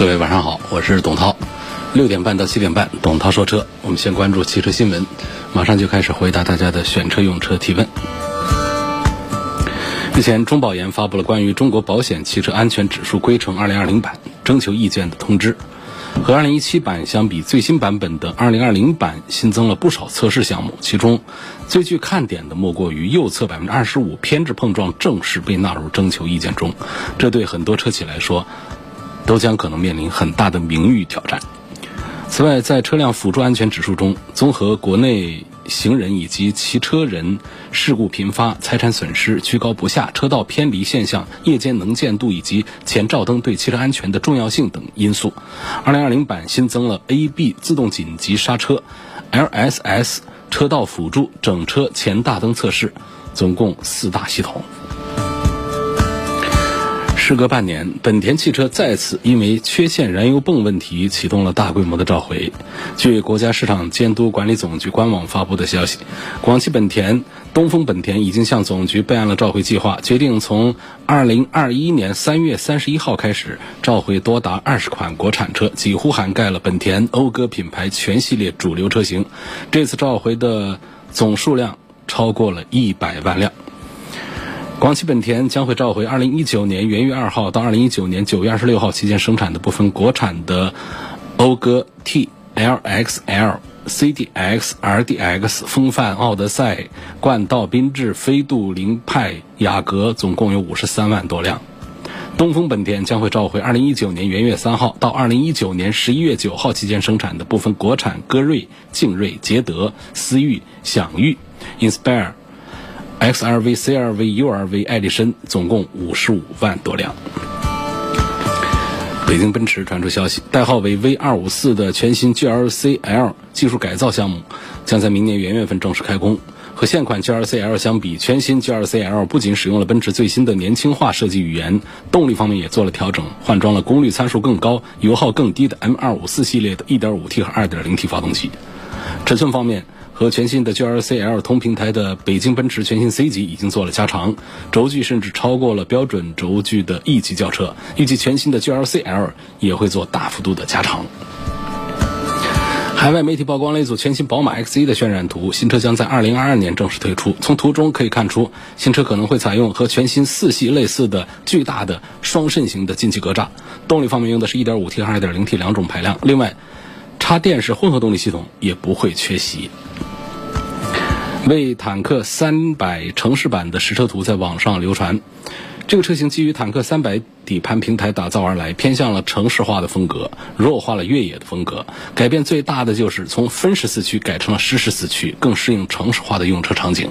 各位晚上好，我是董涛。六点半到七点半，董涛说车。我们先关注汽车新闻，马上就开始回答大家的选车用车提问。日前，中保研发布了关于中国保险汽车安全指数规程二零二零版征求意见的通知。和二零一七版相比，最新版本的二零二零版新增了不少测试项目，其中最具看点的莫过于右侧百分之二十五偏置碰撞正式被纳入征求意见中。这对很多车企来说，都将可能面临很大的名誉挑战。此外，在车辆辅助安全指数中，综合国内行人以及骑车人事故频发、财产损失居高不下、车道偏离现象、夜间能见度以及前照灯对汽车安全的重要性等因素，2020版新增了 AB 自动紧急刹车、LSS 车道辅助整车前大灯测试，总共四大系统。时隔半年，本田汽车再次因为缺陷燃油泵问题启动了大规模的召回。据国家市场监督管理总局官网发布的消息，广汽本田、东风本田已经向总局备案了召回计划，决定从2021年3月31号开始召回多达20款国产车，几乎涵盖了本田、讴歌品牌全系列主流车型。这次召回的总数量超过了一百万辆。广汽本田将会召回2019年元月2号到2019年9月26号期间生产的部分国产的讴歌 T、LXL、CDX、RDX、风范、奥德赛、冠道、缤智、飞度、凌派、雅阁，总共有53万多辆。东风本田将会召回2019年元月3号到2019年11月9号期间生产的部分国产歌瑞、劲锐、捷德、思域、享域、Inspire。XRV、CRV、URV、爱力绅总共五十五万多辆。北京奔驰传出消息，代号为 V 二五四的全新 GLC L 技术改造项目将在明年元月份正式开工。和现款 GLC L 相比，全新 GLC L 不仅使用了奔驰最新的年轻化设计语言，动力方面也做了调整，换装了功率参数更高、油耗更低的 M 二五四系列的 1.5T 和 2.0T 发动机。尺寸方面，和全新的 GLC L 同平台的北京奔驰全新 C 级已经做了加长，轴距甚至超过了标准轴距的 E 级轿车。预计全新的 GLC L 也会做大幅度的加长。海外媒体曝光了一组全新宝马 X1 的渲染图，新车将在2022年正式推出。从图中可以看出，新车可能会采用和全新四系类似的巨大的双肾型的进气格栅。动力方面用的是 1.5T 和 2.0T 两种排量，另外插电式混合动力系统也不会缺席。为坦克三百城市版的实车图在网上流传，这个车型基于坦克三百底盘平台打造而来，偏向了城市化的风格，弱化了越野的风格。改变最大的就是从分时四驱改成了实时四驱，更适应城市化的用车场景。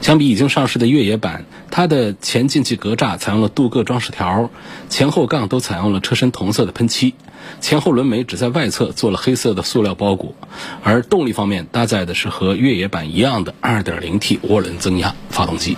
相比已经上市的越野版，它的前进气格栅采用了镀铬装饰条，前后杠都采用了车身同色的喷漆，前后轮眉只在外侧做了黑色的塑料包裹。而动力方面搭载的是和越野版一样的 2.0T 涡轮增压发动机。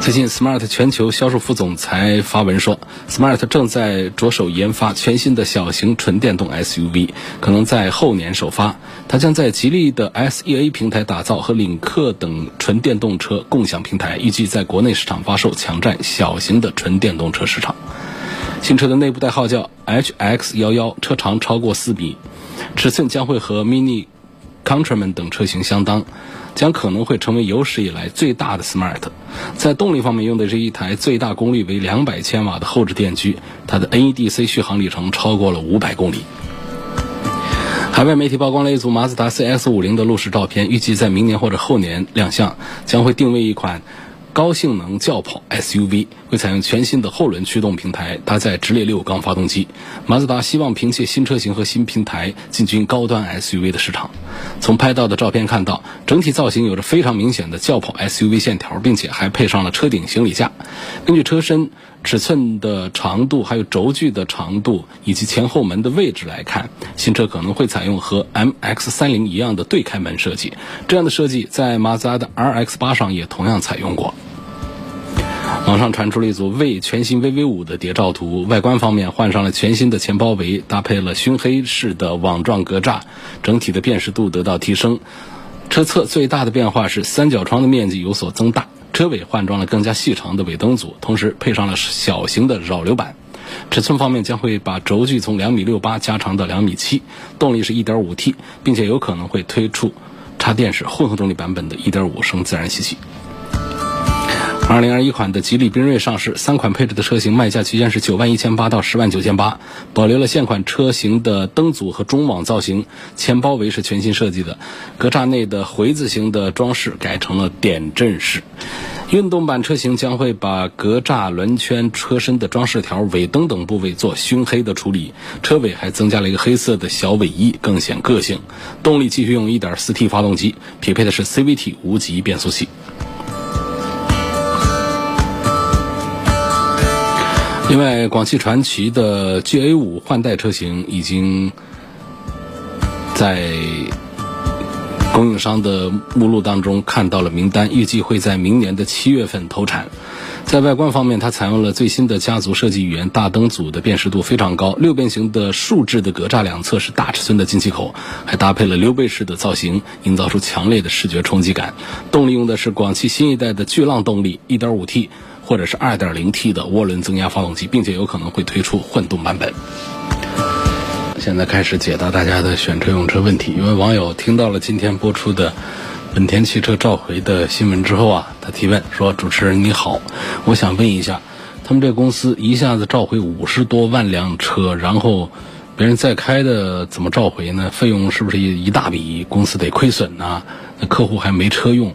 最近，Smart 全球销售副总裁发文说，Smart 正在着手研发全新的小型纯电动 SUV，可能在后年首发。它将在吉利的 SEA 平台打造和领克等纯电动车共享平台，预计在国内市场发售，抢占小型的纯电动车市场。新车的内部代号叫 HX11，车长超过四米，尺寸将会和 Mini Countryman 等车型相当。将可能会成为有史以来最大的 Smart。在动力方面，用的是一台最大功率为两百千瓦的后置电机，它的 NEDC 续航里程超过了五百公里。海外媒体曝光了一组马自达 CX-50 的路试照片，预计在明年或者后年亮相，将会定位一款。高性能轿跑 SUV 会采用全新的后轮驱动平台，搭载直列六缸发动机。马自达希望凭借新车型和新平台进军高端 SUV 的市场。从拍到的照片看到，整体造型有着非常明显的轿跑 SUV 线条，并且还配上了车顶行李架。根据车身尺寸的长度、还有轴距的长度以及前后门的位置来看，新车可能会采用和 MX-30 一样的对开门设计。这样的设计在马自达的 RX-8 上也同样采用过。网上传出了一组为全新 VV5 的谍照图，外观方面换上了全新的前包围，搭配了熏黑式的网状格栅，整体的辨识度得到提升。车侧最大的变化是三角窗的面积有所增大，车尾换装了更加细长的尾灯组，同时配上了小型的扰流板。尺寸方面将会把轴距从两米六八加长到两米七，动力是一点五 T，并且有可能会推出插电式混合动力版本的一点五升自然吸气。二零二一款的吉利缤瑞上市，三款配置的车型卖价区间是九万一千八到十万九千八，保留了现款车型的灯组和中网造型，前包围是全新设计的，格栅内的回字形的装饰改成了点阵式。运动版车型将会把格栅、轮圈、车身的装饰条、尾灯等部位做熏黑的处理，车尾还增加了一个黑色的小尾翼，更显个性。动力继续用 1.4T 发动机，匹配的是 CVT 无级变速器。另外，广汽传祺的 GA5 换代车型已经在供应商的目录当中看到了名单，预计会在明年的七月份投产。在外观方面，它采用了最新的家族设计语言，大灯组的辨识度非常高，六边形的竖置的格栅两侧是大尺寸的进气口，还搭配了溜背式的造型，营造出强烈的视觉冲击感。动力用的是广汽新一代的巨浪动力，1.5T。或者是 2.0T 的涡轮增压发动机，并且有可能会推出混动版本。现在开始解答大家的选车用车问题。一位网友听到了今天播出的本田汽车召回的新闻之后啊，他提问说：“主持人你好，我想问一下，他们这公司一下子召回五十多万辆车，然后别人再开的怎么召回呢？费用是不是一一大笔？公司得亏损呢？那客户还没车用？”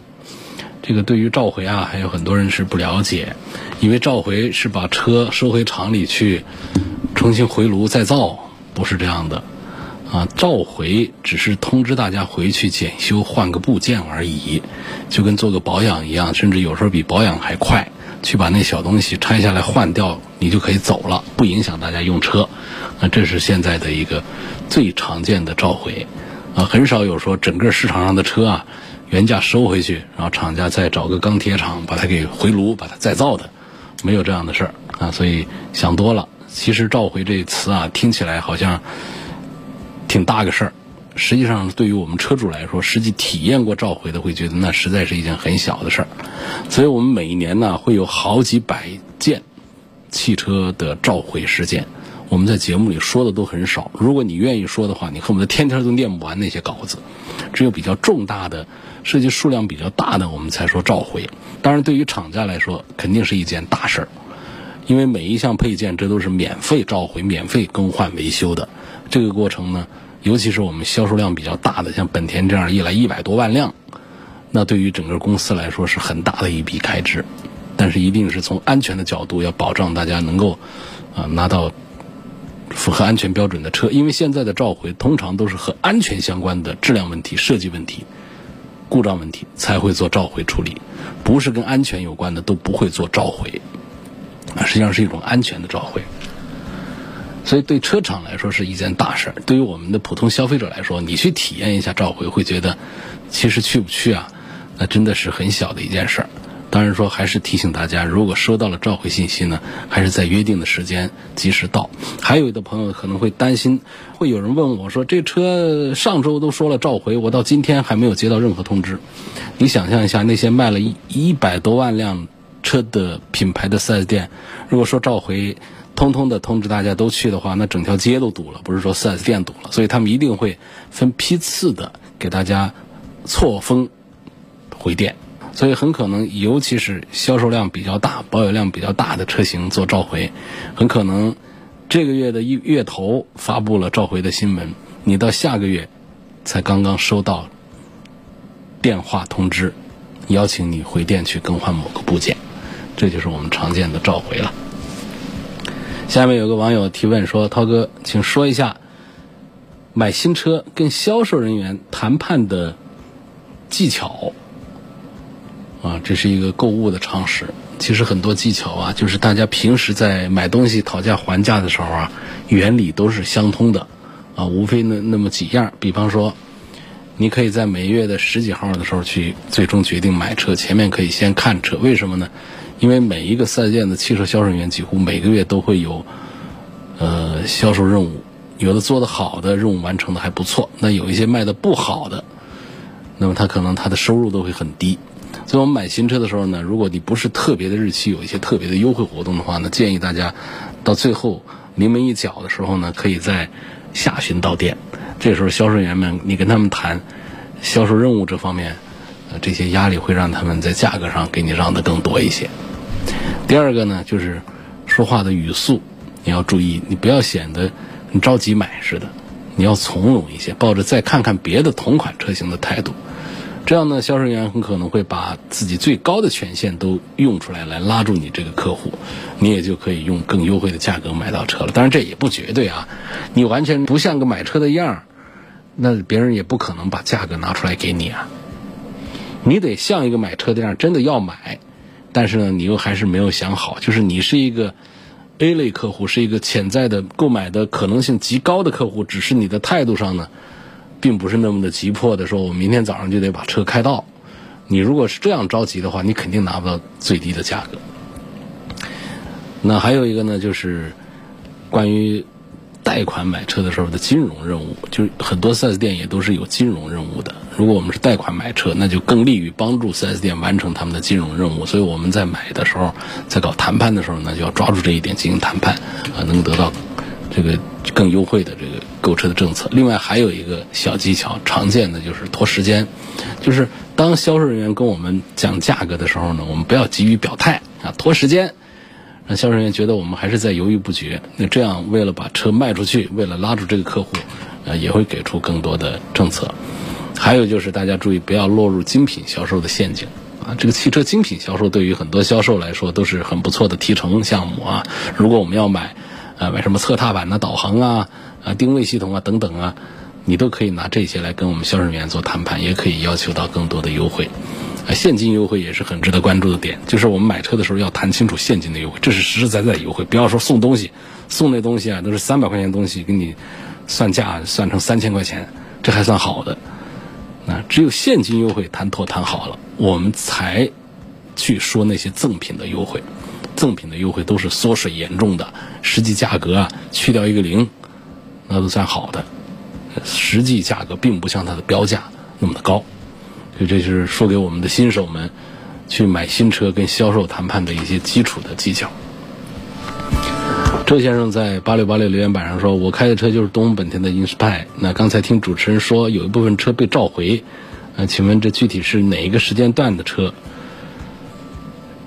这个对于召回啊，还有很多人是不了解，以为召回是把车收回厂里去，重新回炉再造，不是这样的，啊，召回只是通知大家回去检修换个部件而已，就跟做个保养一样，甚至有时候比保养还快，去把那小东西拆下来换掉，你就可以走了，不影响大家用车，那这是现在的一个最常见的召回，啊，很少有说整个市场上的车啊。原价收回去，然后厂家再找个钢铁厂把它给回炉，把它再造的，没有这样的事儿啊！所以想多了。其实召回这词啊，听起来好像挺大个事儿，实际上对于我们车主来说，实际体验过召回的会觉得那实在是一件很小的事儿。所以我们每一年呢，会有好几百件汽车的召回事件，我们在节目里说的都很少。如果你愿意说的话，你恨不得天天都念不完那些稿子。只有比较重大的。涉及数量比较大的，我们才说召回。当然，对于厂家来说，肯定是一件大事儿，因为每一项配件这都是免费召回、免费更换维修的。这个过程呢，尤其是我们销售量比较大的，像本田这样一来一百多万辆，那对于整个公司来说是很大的一笔开支。但是，一定是从安全的角度，要保障大家能够啊拿到符合安全标准的车。因为现在的召回通常都是和安全相关的质量问题、设计问题。故障问题才会做召回处理，不是跟安全有关的都不会做召回，啊，实际上是一种安全的召回。所以对车厂来说是一件大事儿，对于我们的普通消费者来说，你去体验一下召回，会觉得其实去不去啊，那真的是很小的一件事儿。当然说，还是提醒大家，如果收到了召回信息呢，还是在约定的时间及时到。还有的朋友可能会担心，会有人问我说：“这车上周都说了召回，我到今天还没有接到任何通知。”你想象一下，那些卖了一一百多万辆车的品牌的 4S 店，如果说召回，通通的通知大家都去的话，那整条街都堵了，不是说 4S 店堵了。所以他们一定会分批次的给大家错峰回电。所以很可能，尤其是销售量比较大、保有量比较大的车型做召回，很可能这个月的一月头发布了召回的新闻，你到下个月才刚刚收到电话通知，邀请你回店去更换某个部件，这就是我们常见的召回了。下面有个网友提问说：“涛哥，请说一下买新车跟销售人员谈判的技巧。”啊，这是一个购物的常识。其实很多技巧啊，就是大家平时在买东西讨价还价的时候啊，原理都是相通的，啊，无非那那么几样。比方说，你可以在每月的十几号的时候去最终决定买车，前面可以先看车。为什么呢？因为每一个四 S 店的汽车销售人员几乎每个月都会有，呃，销售任务，有的做的好的任务完成的还不错，那有一些卖的不好的，那么他可能他的收入都会很低。所以我们买新车的时候呢，如果你不是特别的日期有一些特别的优惠活动的话呢，建议大家到最后临门一脚的时候呢，可以在下旬到店。这时候销售员们，你跟他们谈销售任务这方面，这些压力会让他们在价格上给你让的更多一些。第二个呢，就是说话的语速，你要注意，你不要显得你着急买似的，你要从容一些，抱着再看看别的同款车型的态度。这样呢，销售员很可能会把自己最高的权限都用出来，来拉住你这个客户，你也就可以用更优惠的价格买到车了。当然这也不绝对啊，你完全不像个买车的样儿，那别人也不可能把价格拿出来给你啊。你得像一个买车的样儿，真的要买，但是呢，你又还是没有想好，就是你是一个 A 类客户，是一个潜在的购买的可能性极高的客户，只是你的态度上呢。并不是那么的急迫的说，我明天早上就得把车开到。你如果是这样着急的话，你肯定拿不到最低的价格。那还有一个呢，就是关于贷款买车的时候的金融任务，就是很多 4S 店也都是有金融任务的。如果我们是贷款买车，那就更利于帮助 4S 店完成他们的金融任务。所以我们在买的时候，在搞谈判的时候呢，就要抓住这一点进行谈判，啊，能得到这个更优惠的这个。购车的政策，另外还有一个小技巧，常见的就是拖时间，就是当销售人员跟我们讲价格的时候呢，我们不要急于表态啊，拖时间，让销售人员觉得我们还是在犹豫不决。那这样为了把车卖出去，为了拉住这个客户，呃，也会给出更多的政策。还有就是大家注意不要落入精品销售的陷阱啊，这个汽车精品销售对于很多销售来说都是很不错的提成项目啊。如果我们要买，啊，买什么侧踏板呐、导航啊。啊，定位系统啊，等等啊，你都可以拿这些来跟我们销售人员做谈判，也可以要求到更多的优惠。啊，现金优惠也是很值得关注的点，就是我们买车的时候要谈清楚现金的优惠，这是实实在在的优惠，不要说送东西，送那东西啊都是三百块钱东西，给你算价算成三千块钱，这还算好的。那只有现金优惠谈妥谈好了，我们才去说那些赠品的优惠。赠品的优惠都是缩水严重的，实际价格啊去掉一个零。那都算好的，实际价格并不像它的标价那么的高，所以这是说给我们的新手们去买新车跟销售谈判的一些基础的技巧。周先生在八六八六留言板上说：“我开的车就是东风本田的 Inspire。那刚才听主持人说有一部分车被召回，呃，请问这具体是哪一个时间段的车？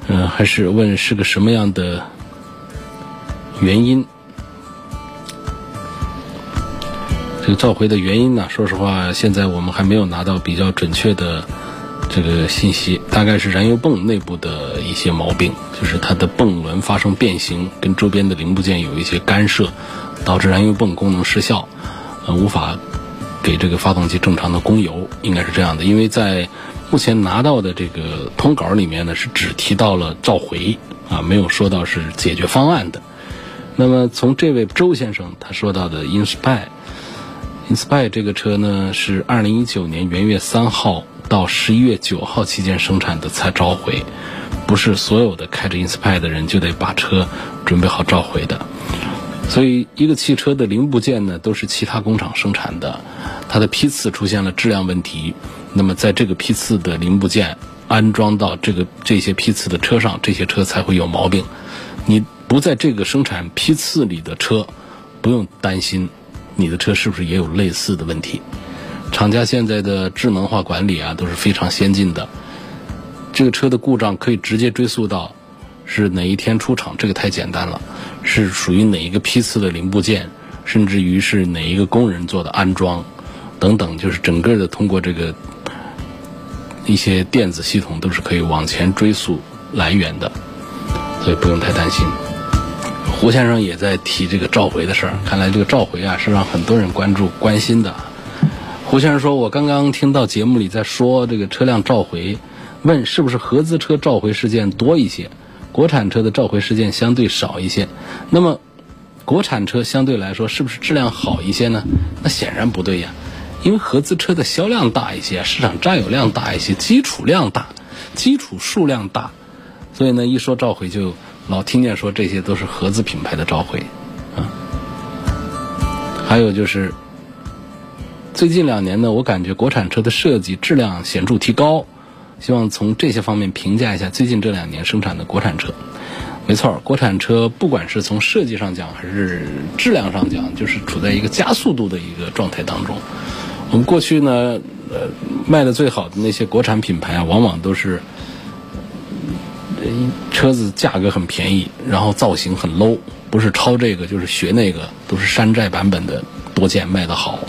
嗯，还是问是个什么样的原因？”这个召回的原因呢？说实话，现在我们还没有拿到比较准确的这个信息。大概是燃油泵内部的一些毛病，就是它的泵轮发生变形，跟周边的零部件有一些干涉，导致燃油泵功能失效，呃，无法给这个发动机正常的供油，应该是这样的。因为在目前拿到的这个通稿里面呢，是只提到了召回啊，没有说到是解决方案的。那么从这位周先生他说到的 Inspire。Inspire 这个车呢，是二零一九年元月三号到十一月九号期间生产的才召回，不是所有的开着 Inspire 的人就得把车准备好召回的。所以，一个汽车的零部件呢，都是其他工厂生产的，它的批次出现了质量问题，那么在这个批次的零部件安装到这个这些批次的车上，这些车才会有毛病。你不在这个生产批次里的车，不用担心。你的车是不是也有类似的问题？厂家现在的智能化管理啊都是非常先进的。这个车的故障可以直接追溯到是哪一天出厂，这个太简单了。是属于哪一个批次的零部件，甚至于是哪一个工人做的安装等等，就是整个的通过这个一些电子系统都是可以往前追溯来源的，所以不用太担心。胡先生也在提这个召回的事儿，看来这个召回啊是让很多人关注关心的。胡先生说：“我刚刚听到节目里在说这个车辆召回，问是不是合资车召回事件多一些？国产车的召回事件相对少一些。那么，国产车相对来说是不是质量好一些呢？那显然不对呀，因为合资车的销量大一些，市场占有量大一些，基础量大，基础数量大，所以呢，一说召回就老听见说这些都是合资品牌的召回，啊，还有就是最近两年呢，我感觉国产车的设计质量显著提高，希望从这些方面评价一下最近这两年生产的国产车。没错，国产车不管是从设计上讲，还是质量上讲，就是处在一个加速度的一个状态当中。我们过去呢，呃，卖的最好的那些国产品牌啊，往往都是车子价格很便宜，然后造型很 low，不是抄这个就是学那个，都是山寨版本的多见卖的好。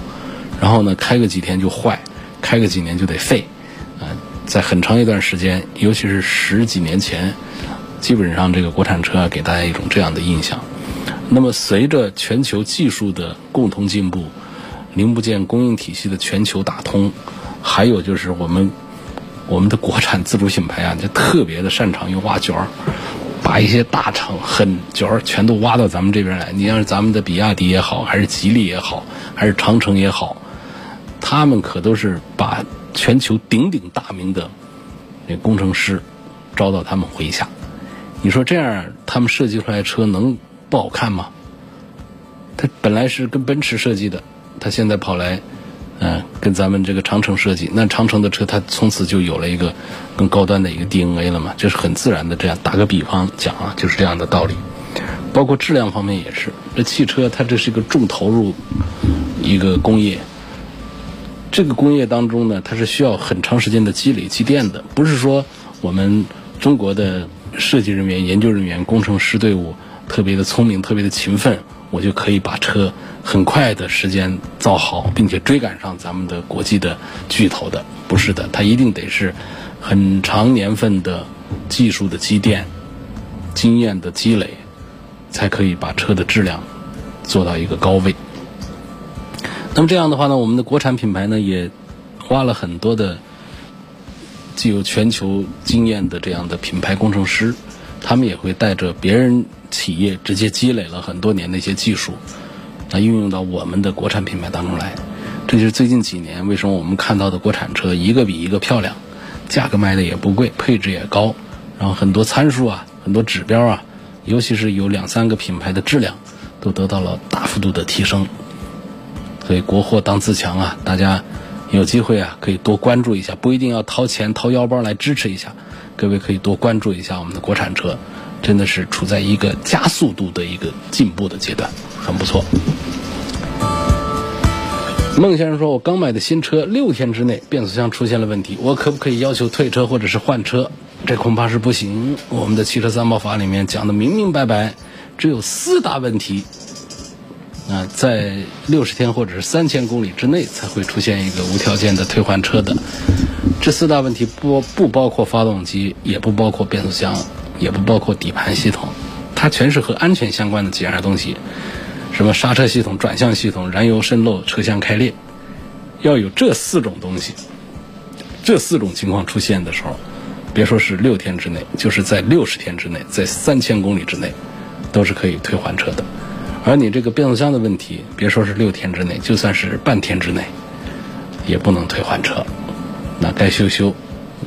然后呢，开个几天就坏，开个几年就得废。啊，在很长一段时间，尤其是十几年前。基本上，这个国产车啊给大家一种这样的印象。那么，随着全球技术的共同进步，零部件供应体系的全球打通，还有就是我们我们的国产自主品牌啊，就特别的擅长于挖角儿，把一些大厂狠角儿全都挖到咱们这边来。你像咱们的比亚迪也好，还是吉利也好，还是长城也好，他们可都是把全球鼎鼎大名的那工程师招到他们麾下。你说这样，他们设计出来车能不好看吗？他本来是跟奔驰设计的，他现在跑来，嗯，跟咱们这个长城设计，那长城的车，它从此就有了一个更高端的一个 DNA 了嘛，这是很自然的。这样打个比方讲啊，就是这样的道理。包括质量方面也是，这汽车它这是一个重投入一个工业，这个工业当中呢，它是需要很长时间的积累积淀的，不是说我们中国的。设计人员、研究人员、工程师队伍特别的聪明、特别的勤奋，我就可以把车很快的时间造好，并且追赶上咱们的国际的巨头的。不是的，它一定得是很长年份的技术的积淀、经验的积累，才可以把车的质量做到一个高位。那么这样的话呢，我们的国产品牌呢也花了很多的。既有全球经验的这样的品牌工程师，他们也会带着别人企业直接积累了很多年的一些技术，来运用到我们的国产品牌当中来。这就是最近几年为什么我们看到的国产车一个比一个漂亮，价格卖的也不贵，配置也高，然后很多参数啊、很多指标啊，尤其是有两三个品牌的质量都得到了大幅度的提升。所以国货当自强啊，大家。有机会啊，可以多关注一下，不一定要掏钱掏腰包来支持一下。各位可以多关注一下我们的国产车，真的是处在一个加速度的一个进步的阶段，很不错。孟先生说：“我刚买的新车，六天之内变速箱出现了问题，我可不可以要求退车或者是换车？”这恐怕是不行。我们的汽车三包法里面讲的明明白白，只有四大问题。啊，在六十天或者是三千公里之内才会出现一个无条件的退换车的。这四大问题不不包括发动机，也不包括变速箱，也不包括底盘系统，它全是和安全相关的几样东西。什么刹车系统、转向系统、燃油渗漏、车厢开裂，要有这四种东西，这四种情况出现的时候，别说是六天之内，就是在六十天之内，在三千公里之内，都是可以退换车的。而你这个变速箱的问题，别说是六天之内，就算是半天之内，也不能退换车。那该修修，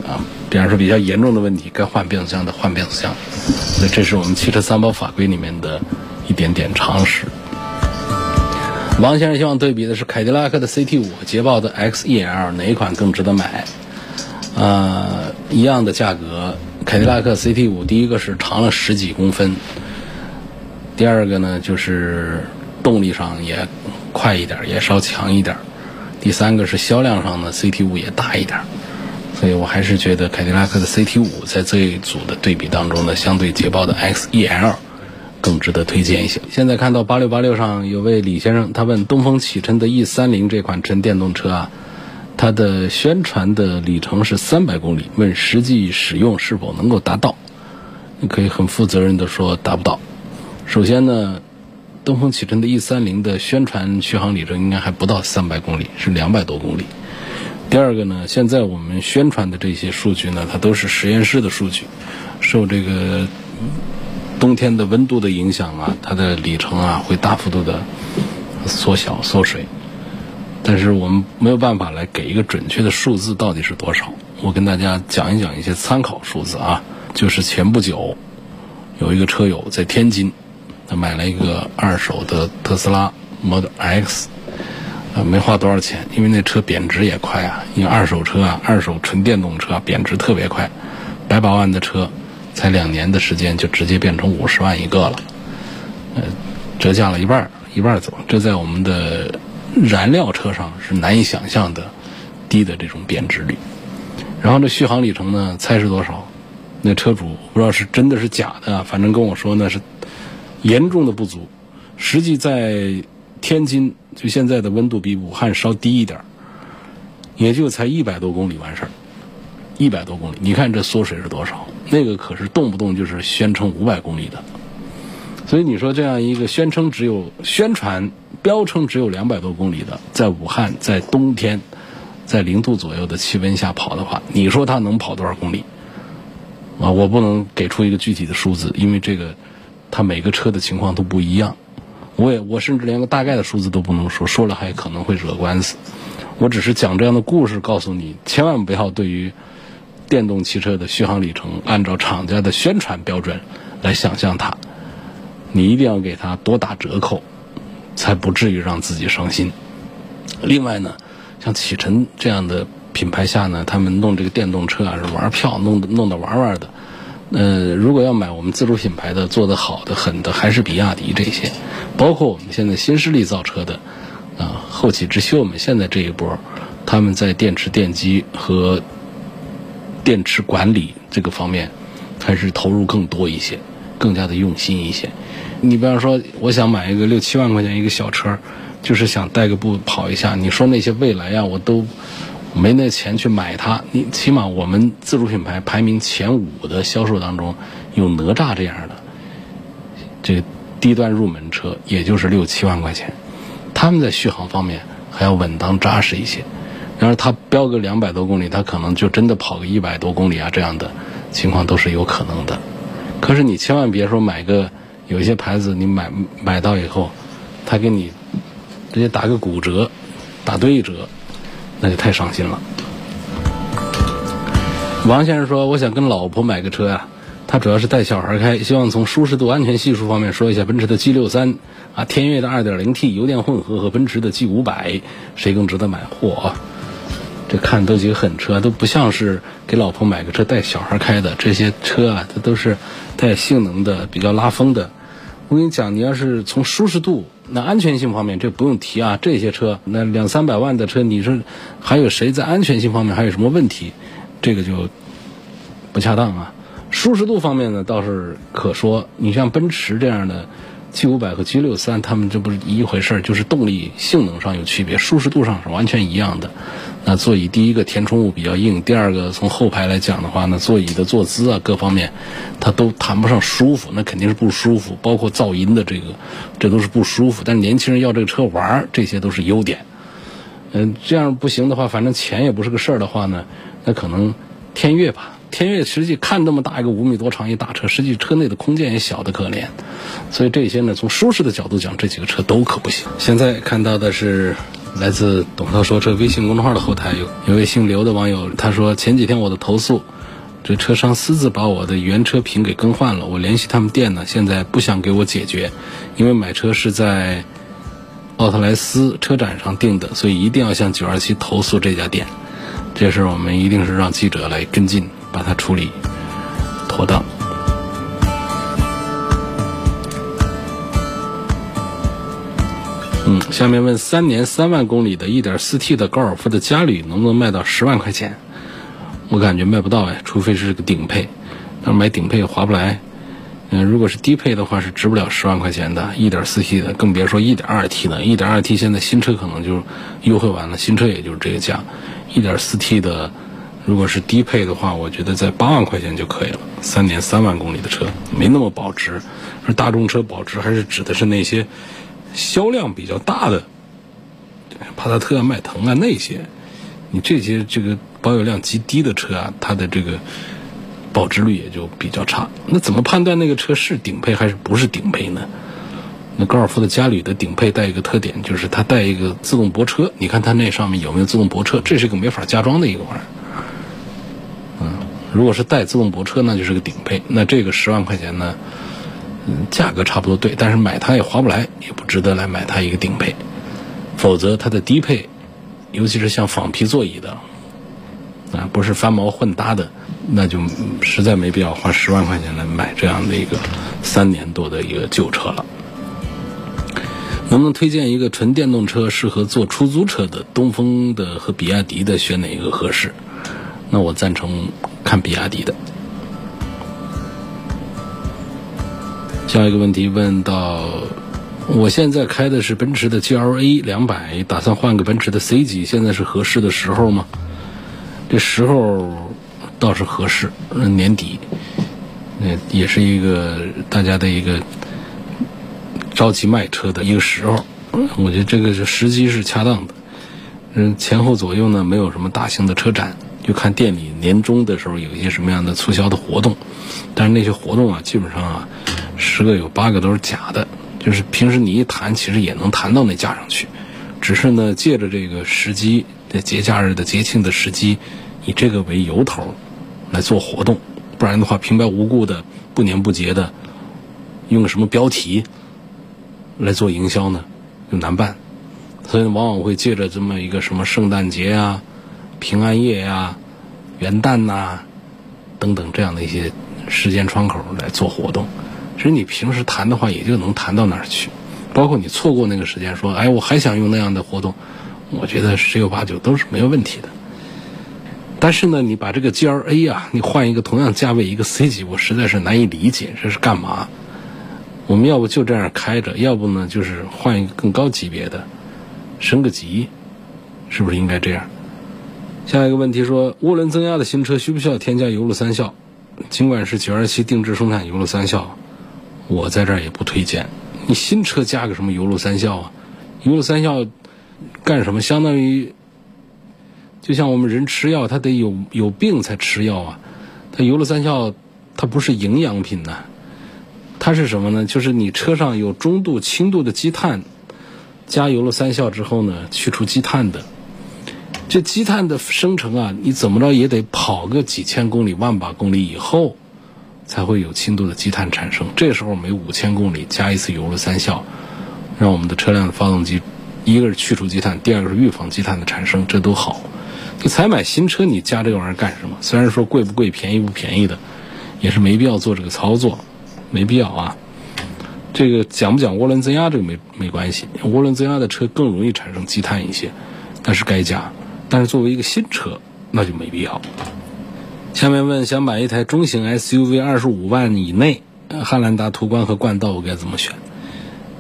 啊，比方说比较严重的问题，该换变速箱的换变速箱。所以这是我们汽车三包法规里面的一点点常识。王先生希望对比的是凯迪拉克的 CT 五和捷豹的 XEL 哪一款更值得买？呃，一样的价格，凯迪拉克 CT 五第一个是长了十几公分。第二个呢，就是动力上也快一点，也稍强一点。第三个是销量上呢，CT 五也大一点。所以我还是觉得凯迪拉克的 CT 五在这一组的对比当中呢，相对捷豹的 XEL 更值得推荐一些。现在看到八六八六上有位李先生，他问东风启辰的 E 三零这款纯电动车啊，它的宣传的里程是三百公里，问实际使用是否能够达到？你可以很负责任的说达不到。首先呢，东风启辰的 E 三零的宣传续航里程应该还不到三百公里，是两百多公里。第二个呢，现在我们宣传的这些数据呢，它都是实验室的数据，受这个冬天的温度的影响啊，它的里程啊会大幅度的缩小缩水。但是我们没有办法来给一个准确的数字到底是多少。我跟大家讲一讲一些参考数字啊，就是前不久有一个车友在天津，他买了一个二手的特斯拉 Model X，呃，没花多少钱，因为那车贬值也快啊。因为二手车啊，二手纯电动车贬值特别快，百把万的车才两年的时间就直接变成五十万一个了，呃，折价了一半，一半走。这在我们的燃料车上是难以想象的低的这种贬值率。然后这续航里程呢，猜是多少？那车主不知道是真的是假的，反正跟我说呢是严重的不足。实际在天津，就现在的温度比武汉稍低一点也就才一百多公里完事儿，一百多公里。你看这缩水是多少？那个可是动不动就是宣称五百公里的。所以你说这样一个宣称只有宣传标称只有两百多公里的，在武汉在冬天。在零度左右的气温下跑的话，你说它能跑多少公里？啊，我不能给出一个具体的数字，因为这个它每个车的情况都不一样。我也我甚至连个大概的数字都不能说，说了还可能会惹官司。我只是讲这样的故事，告诉你千万不要对于电动汽车的续航里程按照厂家的宣传标准来想象它，你一定要给它多打折扣，才不至于让自己伤心。另外呢。像启辰这样的品牌下呢，他们弄这个电动车啊是玩票，弄的弄的玩玩的。呃，如果要买我们自主品牌的做的好的很的，还是比亚迪这些，包括我们现在新势力造车的啊，后起之秀我们现在这一波，他们在电池电机和电池管理这个方面，还是投入更多一些，更加的用心一些。你比方说，我想买一个六七万块钱一个小车。就是想带个步跑一下，你说那些未来呀，我都没那钱去买它。你起码我们自主品牌排名前五的销售当中，有哪吒这样的，这个低端入门车也就是六七万块钱，他们在续航方面还要稳当扎实一些。然而它标个两百多公里，它可能就真的跑个一百多公里啊，这样的情况都是有可能的。可是你千万别说买个有些牌子，你买买到以后，他给你。直接打个骨折，打对折，那就太伤心了。王先生说：“我想跟老婆买个车呀，他主要是带小孩开，希望从舒适度、安全系数方面说一下奔驰的 G 六三啊，天悦的 2.0T 油电混合和奔驰的 G 五百，谁更值得买？嚯，这看都几个狠车，都不像是给老婆买个车带小孩开的。这些车啊，它都是带性能的，比较拉风的。我跟你讲，你要是从舒适度。”那安全性方面，这不用提啊。这些车，那两三百万的车，你说还有谁在安全性方面还有什么问题？这个就不恰当啊。舒适度方面呢，倒是可说。你像奔驰这样的。G 五百和 G 六三，他们这不是一回事儿，就是动力性能上有区别，舒适度上是完全一样的。那座椅第一个填充物比较硬，第二个从后排来讲的话呢，座椅的坐姿啊各方面，它都谈不上舒服，那肯定是不舒服。包括噪音的这个，这都是不舒服。但是年轻人要这个车玩儿，这些都是优点。嗯，这样不行的话，反正钱也不是个事儿的话呢，那可能天悦吧。天悦实际看那么大一个五米多长一大车，实际车内的空间也小的可怜，所以这些呢，从舒适的角度讲，这几个车都可不行。现在看到的是来自董涛说车微信公众号的后台有有位姓刘的网友，他说前几天我的投诉，这车商私自把我的原车屏给更换了，我联系他们店呢，现在不想给我解决，因为买车是在奥特莱斯车展上订的，所以一定要向九二七投诉这家店。这事我们一定是让记者来跟进。把它处理妥当。嗯，下面问三年三万公里的 1.4T 的高尔夫的嘉旅能不能卖到十万块钱？我感觉卖不到哎，除非是个顶配，那买顶配划不来。嗯，如果是低配的话，是值不了十万块钱的 1.4T 的，更别说 1.2T 的。1.2T 现在新车可能就优惠完了，新车也就是这个价。1.4T 的。如果是低配的话，我觉得在八万块钱就可以了。三点三万公里的车没那么保值，而大众车保值还是指的是那些销量比较大的，帕萨特、迈腾啊那些。你这些这个保有量极低的车啊，它的这个保值率也就比较差。那怎么判断那个车是顶配还是不是顶配呢？那高尔夫的嘉旅的顶配带一个特点，就是它带一个自动泊车。你看它那上面有没有自动泊车？这是一个没法加装的一个玩意儿。如果是带自动泊车，那就是个顶配。那这个十万块钱呢，嗯，价格差不多对，但是买它也划不来，也不值得来买它一个顶配。否则它的低配，尤其是像仿皮座椅的，啊，不是翻毛混搭的，那就实在没必要花十万块钱来买这样的一个三年多的一个旧车了。能不能推荐一个纯电动车适合做出租车的？东风的和比亚迪的选哪一个合适？那我赞成看比亚迪的。下一个问题问到：我现在开的是奔驰的 GLA 两百，打算换个奔驰的 C 级，现在是合适的时候吗？这时候倒是合适，年底，那也是一个大家的一个。着急卖车的一个时候，我觉得这个是时机是恰当的。嗯，前后左右呢没有什么大型的车展，就看店里年终的时候有一些什么样的促销的活动。但是那些活动啊，基本上啊，十个有八个都是假的。就是平时你一谈，其实也能谈到那价上去，只是呢借着这个时机，这节假日的节庆的时机，以这个为由头来做活动。不然的话，平白无故的不年不节的用个什么标题。来做营销呢，就难办，所以往往会借着这么一个什么圣诞节啊、平安夜呀、元旦呐等等这样的一些时间窗口来做活动。其实你平时谈的话，也就能谈到哪儿去。包括你错过那个时间，说哎，我还想用那样的活动，我觉得十有八九都是没有问题的。但是呢，你把这个 G L A 啊，你换一个同样价位一个 C 级，我实在是难以理解这是干嘛。我们要不就这样开着，要不呢就是换一个更高级别的，升个级，是不是应该这样？下一个问题说，涡轮增压的新车需不需要添加油路三效？尽管是九二七定制生产油路三效，我在这儿也不推荐。你新车加个什么油路三效啊？油路三效干什么？相当于就像我们人吃药，他得有有病才吃药啊。它油路三效，它不是营养品呐。它是什么呢？就是你车上有中度、轻度的积碳，加油路三效之后呢，去除积碳的。这积碳的生成啊，你怎么着也得跑个几千公里、万把公里以后，才会有轻度的积碳产生。这时候每五千公里加一次油的三效，让我们的车辆的发动机，一个是去除积碳，第二个是预防积碳的产生，这都好。你才买新车，你加这个玩意儿干什么？虽然说贵不贵、便宜不便宜的，也是没必要做这个操作。没必要啊，这个讲不讲涡轮增压这个没没关系，涡轮增压的车更容易产生积碳一些，但是该加。但是作为一个新车，那就没必要。下面问想买一台中型 SUV，二十五万以内，汉兰达、途观和冠道我该怎么选？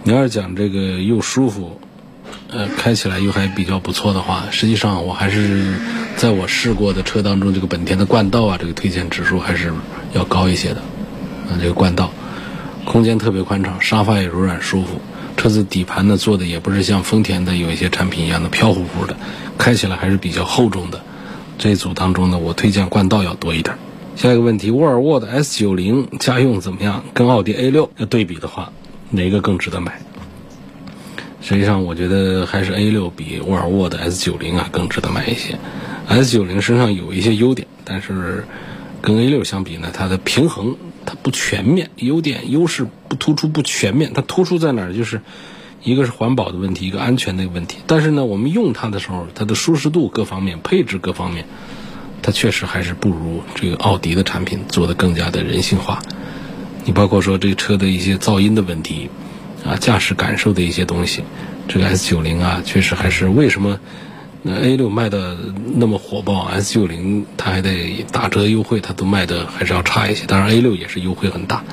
你要是讲这个又舒服，呃，开起来又还比较不错的话，实际上我还是在我试过的车当中，这个本田的冠道啊，这个推荐指数还是要高一些的。啊，这个冠道，空间特别宽敞，沙发也柔软舒服，车子底盘呢做的也不是像丰田的有一些产品一样的飘乎乎的，开起来还是比较厚重的。这一组当中呢，我推荐冠道要多一点。下一个问题，沃尔沃的 S 九零家用怎么样？跟奥迪 A 六要对比的话，哪个更值得买？实际上，我觉得还是 A 六比沃尔沃的 S 九零啊更值得买一些。S 九零身上有一些优点，但是跟 A 六相比呢，它的平衡。它不全面，优点优势不突出，不全面。它突出在哪儿？就是一个是环保的问题，一个安全的问题。但是呢，我们用它的时候，它的舒适度各方面、配置各方面，它确实还是不如这个奥迪的产品做的更加的人性化。你包括说这个车的一些噪音的问题啊，驾驶感受的一些东西，这个 S 九零啊，确实还是为什么？那 A 六卖的那么火爆，S 九零它还得打折优惠，它都卖的还是要差一些。当然 A 六也是优惠很大。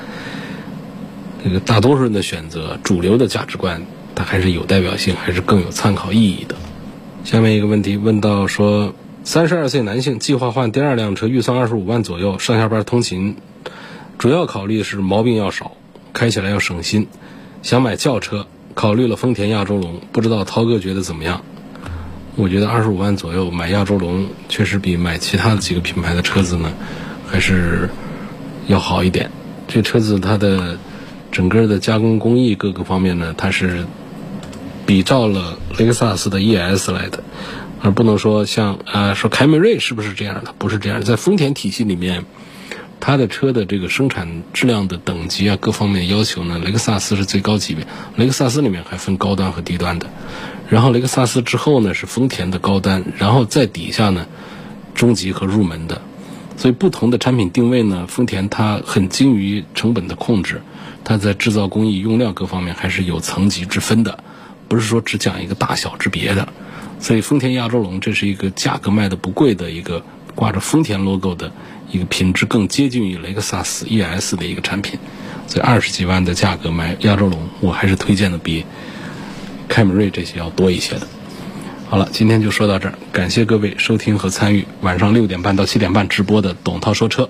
这个大多数人的选择，主流的价值观，它还是有代表性，还是更有参考意义的。下面一个问题问到说，三十二岁男性计划换第二辆车，预算二十五万左右，上下班通勤，主要考虑是毛病要少，开起来要省心，想买轿车，考虑了丰田亚洲龙，不知道涛哥觉得怎么样？我觉得二十五万左右买亚洲龙，确实比买其他的几个品牌的车子呢，还是要好一点。这车子它的整个的加工工艺各个方面呢，它是比照了雷克萨斯的 ES 来的，而不能说像啊说凯美瑞是不是这样的？不是这样，在丰田体系里面，它的车的这个生产质量的等级啊，各方面要求呢，雷克萨斯是最高级别。雷克萨斯里面还分高端和低端的，然后雷克萨斯之后呢是丰田的高端，然后在底下呢中级和入门的。所以不同的产品定位呢，丰田它很精于成本的控制，它在制造工艺、用料各方面还是有层级之分的，不是说只讲一个大小之别的。所以丰田亚洲龙这是一个价格卖的不贵的一个挂着丰田 logo 的一个品质更接近于雷克萨斯 ES 的一个产品。所以二十几万的价格买亚洲龙，我还是推荐的比凯美瑞这些要多一些的。好了，今天就说到这儿，感谢各位收听和参与晚上六点半到七点半直播的董涛说车。